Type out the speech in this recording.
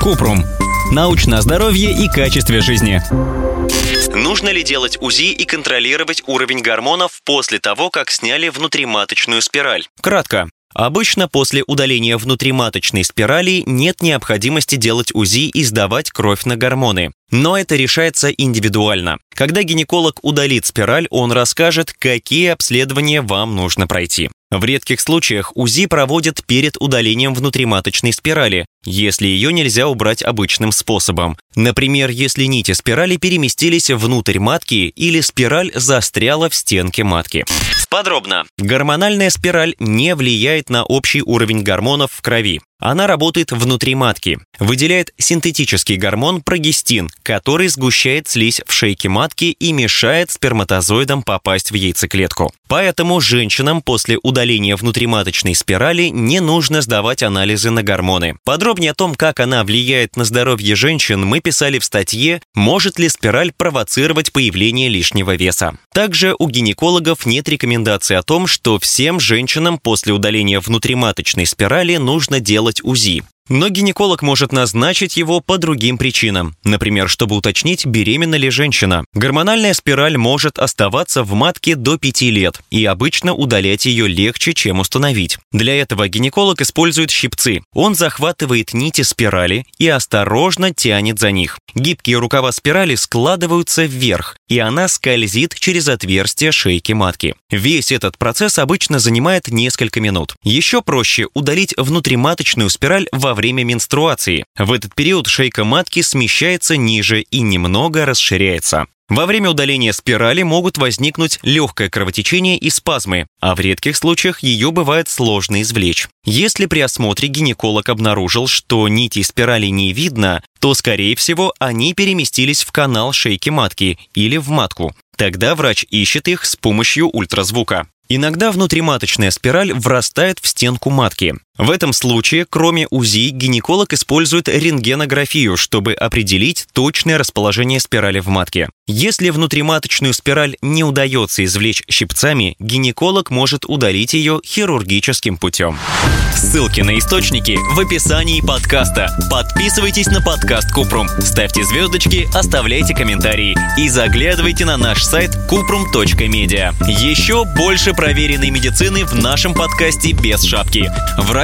Купрум. Научное здоровье и качестве жизни. Нужно ли делать УЗИ и контролировать уровень гормонов после того, как сняли внутриматочную спираль? Кратко. Обычно после удаления внутриматочной спирали нет необходимости делать УЗИ и сдавать кровь на гормоны. Но это решается индивидуально. Когда гинеколог удалит спираль, он расскажет, какие обследования вам нужно пройти. В редких случаях УЗИ проводят перед удалением внутриматочной спирали, если ее нельзя убрать обычным способом. Например, если нити спирали переместились внутрь матки или спираль застряла в стенке матки. Подробно. Гормональная спираль не влияет на общий уровень гормонов в крови. Она работает внутри матки, выделяет синтетический гормон прогестин, который сгущает слизь в шейке матки и мешает сперматозоидам попасть в яйцеклетку. Поэтому женщинам после удаления внутриматочной спирали не нужно сдавать анализы на гормоны. Подробнее о том, как она влияет на здоровье женщин, мы писали в статье «Может ли спираль провоцировать появление лишнего веса?». Также у гинекологов нет рекомендации о том, что всем женщинам после удаления внутриматочной спирали нужно делать УЗИ. Но гинеколог может назначить его по другим причинам. Например, чтобы уточнить, беременна ли женщина. Гормональная спираль может оставаться в матке до 5 лет, и обычно удалять ее легче, чем установить. Для этого гинеколог использует щипцы. Он захватывает нити спирали и осторожно тянет за них. Гибкие рукава спирали складываются вверх, и она скользит через отверстие шейки матки. Весь этот процесс обычно занимает несколько минут. Еще проще удалить внутриматочную спираль во время менструации. В этот период шейка матки смещается ниже и немного расширяется. Во время удаления спирали могут возникнуть легкое кровотечение и спазмы, а в редких случаях ее бывает сложно извлечь. Если при осмотре гинеколог обнаружил, что нити спирали не видно, то, скорее всего, они переместились в канал шейки матки или в матку. Тогда врач ищет их с помощью ультразвука. Иногда внутриматочная спираль врастает в стенку матки. В этом случае, кроме УЗИ, гинеколог использует рентгенографию, чтобы определить точное расположение спирали в матке. Если внутриматочную спираль не удается извлечь щипцами, гинеколог может удалить ее хирургическим путем. Ссылки на источники в описании подкаста. Подписывайтесь на подкаст Купрум, ставьте звездочки, оставляйте комментарии и заглядывайте на наш сайт kuprum.media. Еще больше проверенной медицины в нашем подкасте без шапки. Врач